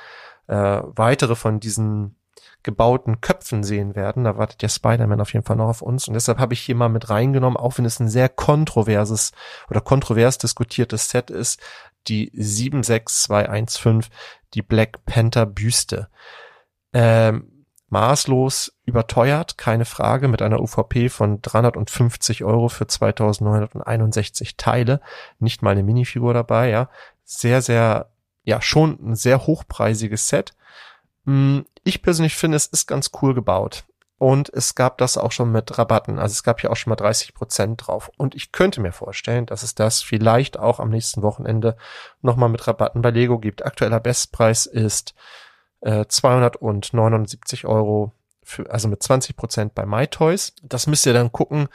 äh, weitere von diesen gebauten Köpfen sehen werden. Da wartet ja Spider-Man auf jeden Fall noch auf uns. Und deshalb habe ich hier mal mit reingenommen, auch wenn es ein sehr kontroverses oder kontrovers diskutiertes Set ist, die 76215, die Black Panther Büste. Ähm, maßlos überteuert, keine Frage, mit einer UVP von 350 Euro für 2961 Teile. Nicht mal eine Minifigur dabei, ja. Sehr, sehr, ja, schon ein sehr hochpreisiges Set. Hm, ich persönlich finde, es ist ganz cool gebaut. Und es gab das auch schon mit Rabatten. Also es gab hier auch schon mal 30 Prozent drauf. Und ich könnte mir vorstellen, dass es das vielleicht auch am nächsten Wochenende nochmal mit Rabatten bei Lego gibt. Aktueller Bestpreis ist äh, 279 Euro, für, also mit 20 Prozent bei MyToys. Das müsst ihr dann gucken,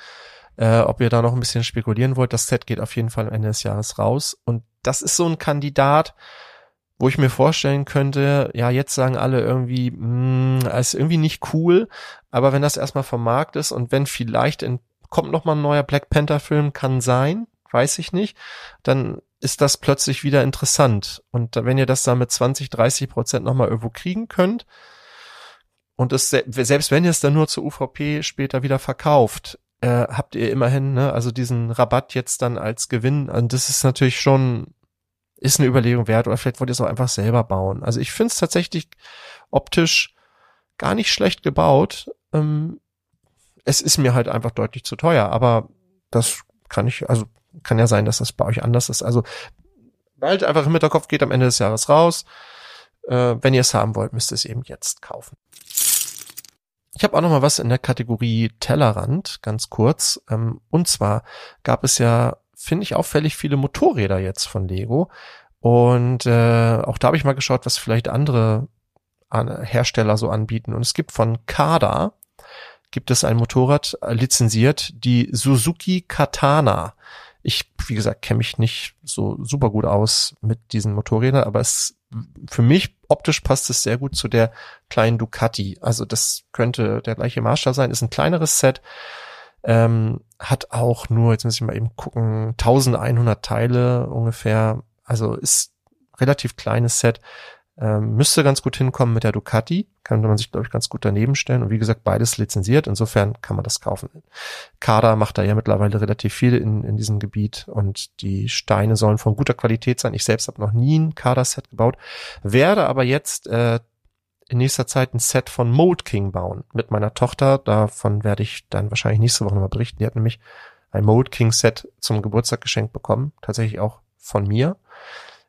äh, ob ihr da noch ein bisschen spekulieren wollt. Das Set geht auf jeden Fall am Ende des Jahres raus. Und das ist so ein Kandidat, wo ich mir vorstellen könnte, ja, jetzt sagen alle irgendwie, mh, hm, ist irgendwie nicht cool, aber wenn das erstmal vom Markt ist und wenn vielleicht in, kommt noch mal ein neuer Black Panther Film, kann sein, weiß ich nicht, dann ist das plötzlich wieder interessant. Und wenn ihr das da mit 20, 30 Prozent nochmal irgendwo kriegen könnt, und es, selbst wenn ihr es dann nur zur UVP später wieder verkauft, äh, habt ihr immerhin, ne, also diesen Rabatt jetzt dann als Gewinn. Und das ist natürlich schon ist eine Überlegung wert oder vielleicht wollt ihr es auch einfach selber bauen. Also ich finde es tatsächlich optisch gar nicht schlecht gebaut. Ähm, es ist mir halt einfach deutlich zu teuer, aber das kann ich, also kann ja sein, dass das bei euch anders ist. Also bald einfach im Hinterkopf geht am Ende des Jahres raus. Äh, wenn ihr es haben wollt, müsst ihr es eben jetzt kaufen. Ich habe auch noch mal was in der Kategorie Tellerrand, ganz kurz. Ähm, und zwar gab es ja finde ich, auffällig viele Motorräder jetzt von Lego. Und äh, auch da habe ich mal geschaut, was vielleicht andere Hersteller so anbieten. Und es gibt von Kada, gibt es ein Motorrad äh, lizenziert, die Suzuki Katana. Ich, wie gesagt, kenne mich nicht so super gut aus mit diesen Motorrädern, aber es für mich optisch passt es sehr gut zu der kleinen Ducati. Also das könnte der gleiche Maßstab sein. Ist ein kleineres Set, Ähm, hat auch nur, jetzt muss ich mal eben gucken, 1100 Teile ungefähr. Also ist relativ kleines Set. Ähm, müsste ganz gut hinkommen mit der Ducati. Kann man sich, glaube ich, ganz gut daneben stellen. Und wie gesagt, beides lizenziert. Insofern kann man das kaufen. Kada macht da ja mittlerweile relativ viel in, in diesem Gebiet. Und die Steine sollen von guter Qualität sein. Ich selbst habe noch nie ein Kada-Set gebaut. Werde aber jetzt äh, in nächster Zeit ein Set von Mold King bauen mit meiner Tochter. Davon werde ich dann wahrscheinlich nächste Woche nochmal berichten. Die hat nämlich ein Mold King Set zum Geburtstag geschenkt bekommen. Tatsächlich auch von mir.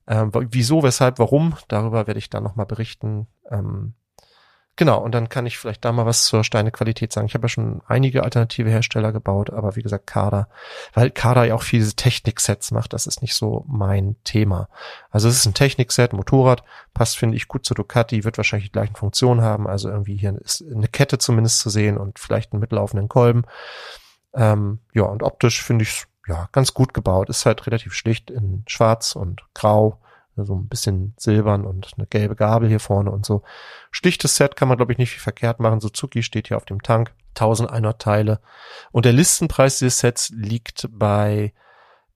Ähm, wieso, weshalb, warum, darüber werde ich dann nochmal berichten. Ähm, genau, und dann kann ich vielleicht da mal was zur Steinequalität sagen. Ich habe ja schon einige alternative Hersteller gebaut, aber wie gesagt, Kader, weil Kader ja auch viele Techniksets macht, das ist nicht so mein Thema. Also es ist ein Technikset, Motorrad, passt, finde ich, gut zu Ducati, wird wahrscheinlich die gleichen Funktionen haben, also irgendwie hier ist eine Kette zumindest zu sehen und vielleicht einen mitlaufenden Kolben. Ähm, ja, und optisch finde ich ja, ganz gut gebaut. Ist halt relativ schlicht in schwarz und grau, so ein bisschen silbern und eine gelbe Gabel hier vorne und so. Schlichtes Set kann man, glaube ich, nicht viel verkehrt machen. Suzuki steht hier auf dem Tank. 1100 Teile. Und der Listenpreis dieses Sets liegt bei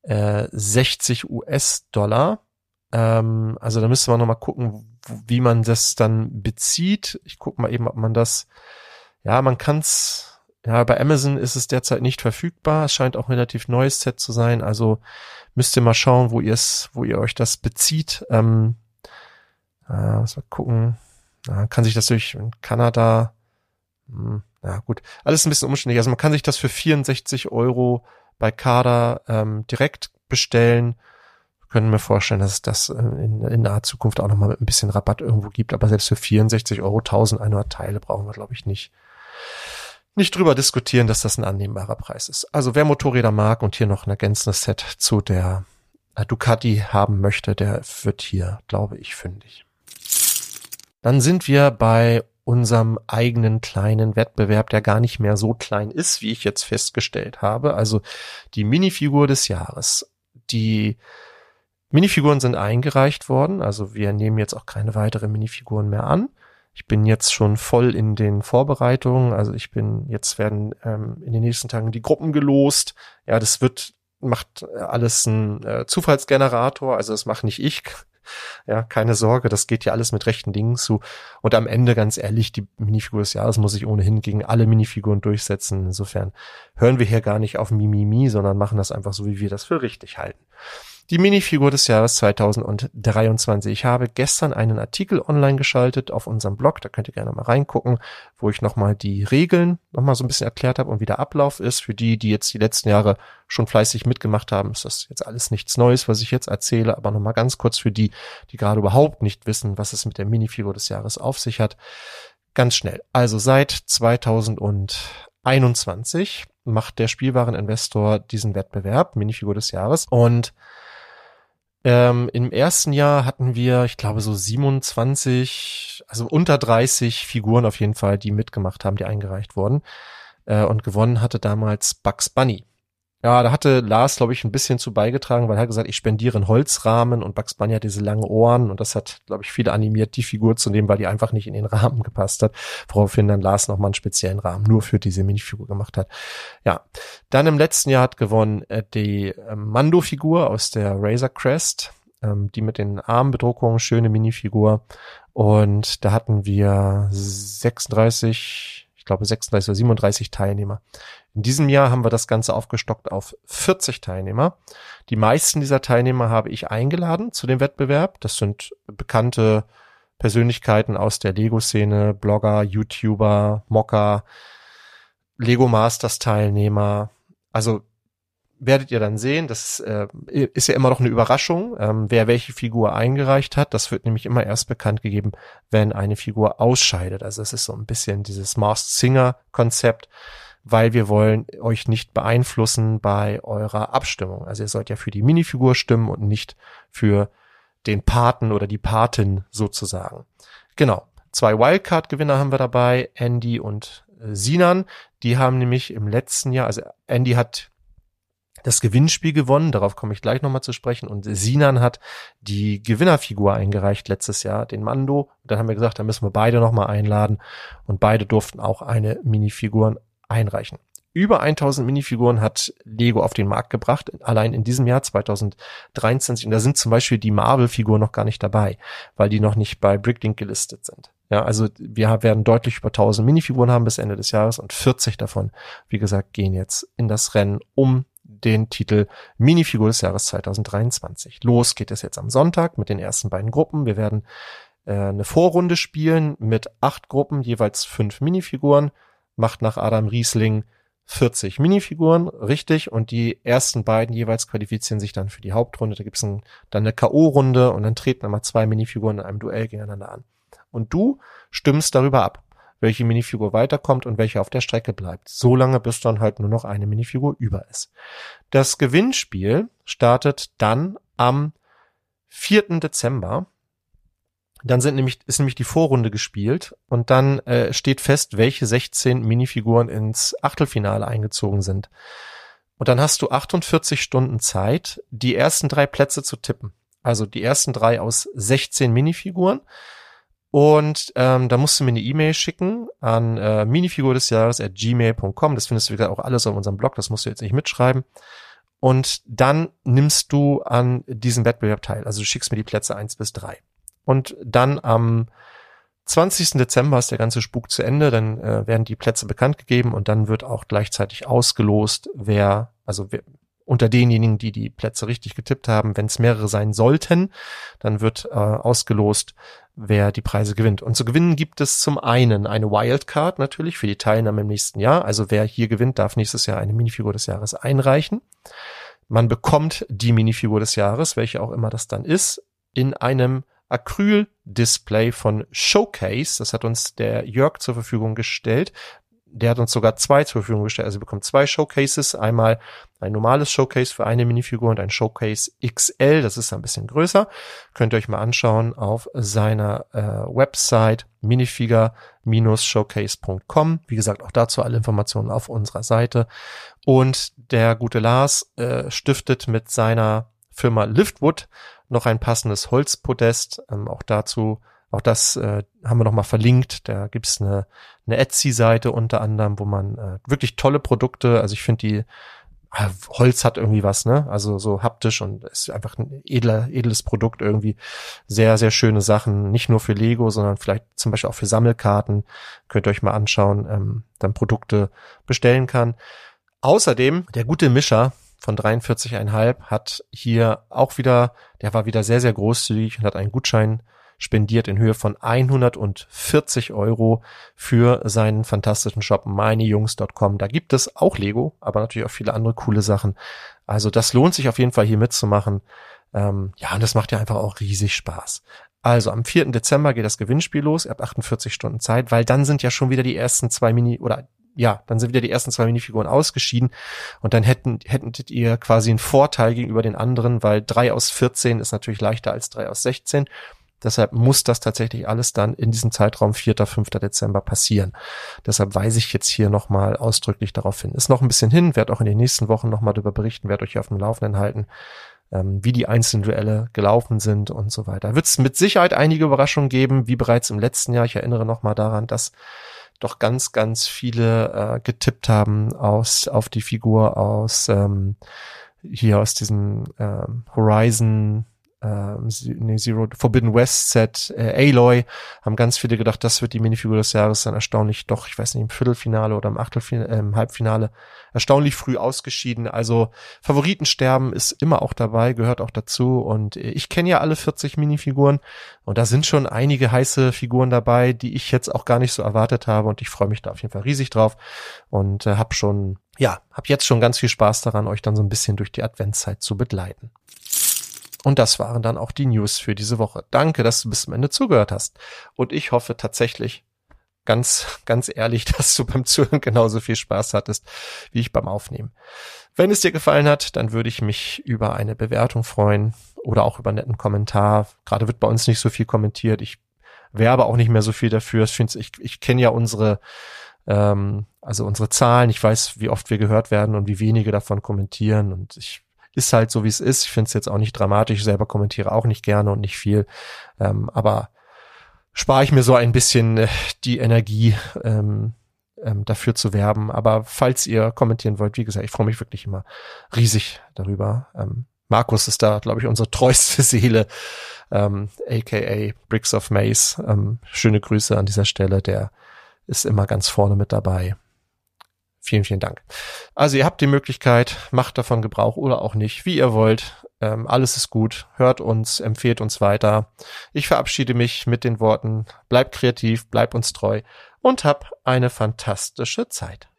äh, 60 US-Dollar. Ähm, also da müsste man nochmal gucken, wie man das dann bezieht. Ich gucke mal eben, ob man das, ja, man kann's ja, bei Amazon ist es derzeit nicht verfügbar. Es scheint auch ein relativ neues Set zu sein. Also müsst ihr mal schauen, wo ihr es, wo ihr euch das bezieht. Ähm, äh, mal gucken. Ja, kann sich das durch in Kanada. Hm, ja, gut. Alles ein bisschen umständlich. Also man kann sich das für 64 Euro bei Kader ähm, direkt bestellen. können mir vorstellen, dass es das äh, in, in naher Zukunft auch nochmal mit ein bisschen Rabatt irgendwo gibt. Aber selbst für 64 Euro 1100 Teile brauchen wir, glaube ich, nicht nicht drüber diskutieren, dass das ein annehmbarer Preis ist. Also wer Motorräder mag und hier noch ein ergänzendes Set zu der äh, Ducati haben möchte, der wird hier, glaube ich, fündig. Dann sind wir bei unserem eigenen kleinen Wettbewerb, der gar nicht mehr so klein ist, wie ich jetzt festgestellt habe. Also die Minifigur des Jahres. Die Minifiguren sind eingereicht worden, also wir nehmen jetzt auch keine weiteren Minifiguren mehr an. Ich bin jetzt schon voll in den Vorbereitungen. Also ich bin, jetzt werden ähm, in den nächsten Tagen die Gruppen gelost. Ja, das wird, macht alles ein äh, Zufallsgenerator. Also das mache nicht ich. Ja, keine Sorge, das geht ja alles mit rechten Dingen zu. Und am Ende, ganz ehrlich, die Minifigur des Jahres muss ich ohnehin gegen alle Minifiguren durchsetzen. Insofern hören wir hier gar nicht auf Mimimi, sondern machen das einfach so, wie wir das für richtig halten. Die Minifigur des Jahres 2023. Ich habe gestern einen Artikel online geschaltet auf unserem Blog, da könnt ihr gerne mal reingucken, wo ich nochmal die Regeln nochmal so ein bisschen erklärt habe und wie der Ablauf ist. Für die, die jetzt die letzten Jahre schon fleißig mitgemacht haben, ist das jetzt alles nichts Neues, was ich jetzt erzähle, aber nochmal ganz kurz für die, die gerade überhaupt nicht wissen, was es mit der Minifigur des Jahres auf sich hat. Ganz schnell. Also seit 2021 macht der Spielwareninvestor diesen Wettbewerb, Minifigur des Jahres. Und ähm, Im ersten Jahr hatten wir, ich glaube, so 27, also unter 30 Figuren auf jeden Fall, die mitgemacht haben, die eingereicht wurden. Äh, und gewonnen hatte damals Bugs Bunny. Ja, da hatte Lars, glaube ich, ein bisschen zu beigetragen, weil er hat gesagt, ich spendiere einen Holzrahmen und Bugs Bunny hat diese langen Ohren und das hat, glaube ich, viele animiert, die Figur zu nehmen, weil die einfach nicht in den Rahmen gepasst hat, woraufhin dann Lars nochmal einen speziellen Rahmen nur für diese Minifigur gemacht hat. Ja, dann im letzten Jahr hat gewonnen äh, die äh, Mando-Figur aus der Razor Crest, ähm, die mit den Armbedruckungen, schöne Minifigur und da hatten wir 36, ich glaube 36 oder 37 Teilnehmer. In diesem Jahr haben wir das Ganze aufgestockt auf 40 Teilnehmer. Die meisten dieser Teilnehmer habe ich eingeladen zu dem Wettbewerb. Das sind bekannte Persönlichkeiten aus der Lego-Szene, Blogger, YouTuber, Mocker, Lego Masters Teilnehmer. Also werdet ihr dann sehen, das äh, ist ja immer noch eine Überraschung, ähm, wer welche Figur eingereicht hat. Das wird nämlich immer erst bekannt gegeben, wenn eine Figur ausscheidet. Also es ist so ein bisschen dieses Masked Singer Konzept weil wir wollen euch nicht beeinflussen bei eurer Abstimmung. Also ihr sollt ja für die Minifigur stimmen und nicht für den Paten oder die Patin sozusagen. Genau. Zwei Wildcard-Gewinner haben wir dabei, Andy und äh, Sinan. Die haben nämlich im letzten Jahr, also Andy hat das Gewinnspiel gewonnen, darauf komme ich gleich nochmal zu sprechen. Und Sinan hat die Gewinnerfigur eingereicht letztes Jahr, den Mando. Dann haben wir gesagt, da müssen wir beide nochmal einladen. Und beide durften auch eine Minifigur einreichen. Über 1000 Minifiguren hat Lego auf den Markt gebracht, allein in diesem Jahr 2023. Und da sind zum Beispiel die Marvel-Figuren noch gar nicht dabei, weil die noch nicht bei Bricklink gelistet sind. Ja, also wir werden deutlich über 1000 Minifiguren haben bis Ende des Jahres und 40 davon, wie gesagt, gehen jetzt in das Rennen um den Titel Minifigur des Jahres 2023. Los geht es jetzt am Sonntag mit den ersten beiden Gruppen. Wir werden äh, eine Vorrunde spielen mit acht Gruppen, jeweils fünf Minifiguren. Macht nach Adam Riesling 40 Minifiguren, richtig. Und die ersten beiden jeweils qualifizieren sich dann für die Hauptrunde. Da gibt's ein, dann eine K.O.-Runde und dann treten einmal zwei Minifiguren in einem Duell gegeneinander an. Und du stimmst darüber ab welche Minifigur weiterkommt und welche auf der Strecke bleibt. So lange, bis dann halt nur noch eine Minifigur über ist. Das Gewinnspiel startet dann am 4. Dezember. Dann sind nämlich, ist nämlich die Vorrunde gespielt und dann äh, steht fest, welche 16 Minifiguren ins Achtelfinale eingezogen sind. Und dann hast du 48 Stunden Zeit, die ersten drei Plätze zu tippen. Also die ersten drei aus 16 Minifiguren. Und ähm, da musst du mir eine E-Mail schicken an äh, minifigur des Jahres at gmail.com. Das findest du wieder auch alles auf unserem Blog, das musst du jetzt nicht mitschreiben. Und dann nimmst du an diesem Wettbewerb teil. Also du schickst mir die Plätze eins bis drei. Und dann am 20. Dezember ist der ganze Spuk zu Ende, dann äh, werden die Plätze bekannt gegeben und dann wird auch gleichzeitig ausgelost, wer, also wer, unter denjenigen, die die Plätze richtig getippt haben, wenn es mehrere sein sollten, dann wird äh, ausgelost, wer die Preise gewinnt. Und zu gewinnen gibt es zum einen eine Wildcard natürlich für die Teilnahme im nächsten Jahr. Also wer hier gewinnt, darf nächstes Jahr eine Minifigur des Jahres einreichen. Man bekommt die Minifigur des Jahres, welche auch immer das dann ist, in einem Acryl-Display von Showcase. Das hat uns der Jörg zur Verfügung gestellt der hat uns sogar zwei zur Verfügung gestellt. Also ihr bekommt zwei Showcases. Einmal ein normales Showcase für eine Minifigur und ein Showcase XL. Das ist ein bisschen größer. Könnt ihr euch mal anschauen auf seiner äh, Website minifigure-showcase.com. Wie gesagt, auch dazu alle Informationen auf unserer Seite. Und der gute Lars äh, stiftet mit seiner Firma Liftwood noch ein passendes Holzpodest. Ähm, auch dazu auch das äh, haben wir nochmal verlinkt. Da gibt's eine, eine Etsy-Seite unter anderem, wo man äh, wirklich tolle Produkte, also ich finde die äh, Holz hat irgendwie was, ne? Also so haptisch und ist einfach ein edler, edles Produkt irgendwie. Sehr, sehr schöne Sachen. Nicht nur für Lego, sondern vielleicht zum Beispiel auch für Sammelkarten. Könnt ihr euch mal anschauen, ähm, dann Produkte bestellen kann. Außerdem, der gute Mischer von 43,5 hat hier auch wieder, der war wieder sehr, sehr großzügig und hat einen Gutschein spendiert in Höhe von 140 Euro für seinen fantastischen Shop meinejungs.com. Da gibt es auch Lego, aber natürlich auch viele andere coole Sachen. Also das lohnt sich auf jeden Fall hier mitzumachen. Ähm, ja, und das macht ja einfach auch riesig Spaß. Also am 4. Dezember geht das Gewinnspiel los. Ihr habt 48 Stunden Zeit, weil dann sind ja schon wieder die ersten zwei Mini oder ja, dann sind wieder die ersten zwei Minifiguren ausgeschieden und dann hätten, hättet ihr quasi einen Vorteil gegenüber den anderen, weil drei aus 14 ist natürlich leichter als drei aus 16 Deshalb muss das tatsächlich alles dann in diesem Zeitraum 4. 5. Dezember passieren. Deshalb weise ich jetzt hier nochmal ausdrücklich darauf hin. Ist noch ein bisschen hin, werde auch in den nächsten Wochen nochmal darüber berichten, werde euch auf dem Laufenden halten, ähm, wie die einzelnen Duelle gelaufen sind und so weiter. Wird es mit Sicherheit einige Überraschungen geben, wie bereits im letzten Jahr. Ich erinnere nochmal daran, dass doch ganz, ganz viele äh, getippt haben aus auf die Figur aus ähm, hier aus diesem ähm, Horizon ähm, nee, Zero Forbidden West Set, äh, Aloy, haben ganz viele gedacht, das wird die Minifigur des Jahres dann erstaunlich doch, ich weiß nicht, im Viertelfinale oder im Achtelfinale, äh, im Halbfinale erstaunlich früh ausgeschieden. Also Favoritensterben ist immer auch dabei, gehört auch dazu und ich kenne ja alle 40 Minifiguren und da sind schon einige heiße Figuren dabei, die ich jetzt auch gar nicht so erwartet habe und ich freue mich da auf jeden Fall riesig drauf und äh, habe schon ja, hab jetzt schon ganz viel Spaß daran, euch dann so ein bisschen durch die Adventszeit zu begleiten. Und das waren dann auch die News für diese Woche. Danke, dass du bis zum Ende zugehört hast. Und ich hoffe tatsächlich, ganz, ganz ehrlich, dass du beim Zuhören genauso viel Spaß hattest, wie ich beim Aufnehmen. Wenn es dir gefallen hat, dann würde ich mich über eine Bewertung freuen oder auch über einen netten Kommentar. Gerade wird bei uns nicht so viel kommentiert. Ich werbe auch nicht mehr so viel dafür. Ich, ich, ich kenne ja unsere, ähm, also unsere Zahlen. Ich weiß, wie oft wir gehört werden und wie wenige davon kommentieren. Und ich ist halt so, wie es ist. Ich finde es jetzt auch nicht dramatisch. Ich selber kommentiere auch nicht gerne und nicht viel. Ähm, aber spare ich mir so ein bisschen äh, die Energie, ähm, ähm, dafür zu werben. Aber falls ihr kommentieren wollt, wie gesagt, ich freue mich wirklich immer riesig darüber. Ähm, Markus ist da, glaube ich, unsere treueste Seele, ähm, aka Bricks of Maze. Ähm, schöne Grüße an dieser Stelle, der ist immer ganz vorne mit dabei. Vielen, vielen Dank. Also ihr habt die Möglichkeit, macht davon Gebrauch oder auch nicht, wie ihr wollt. Ähm, alles ist gut. Hört uns, empfehlt uns weiter. Ich verabschiede mich mit den Worten, bleibt kreativ, bleibt uns treu und hab eine fantastische Zeit.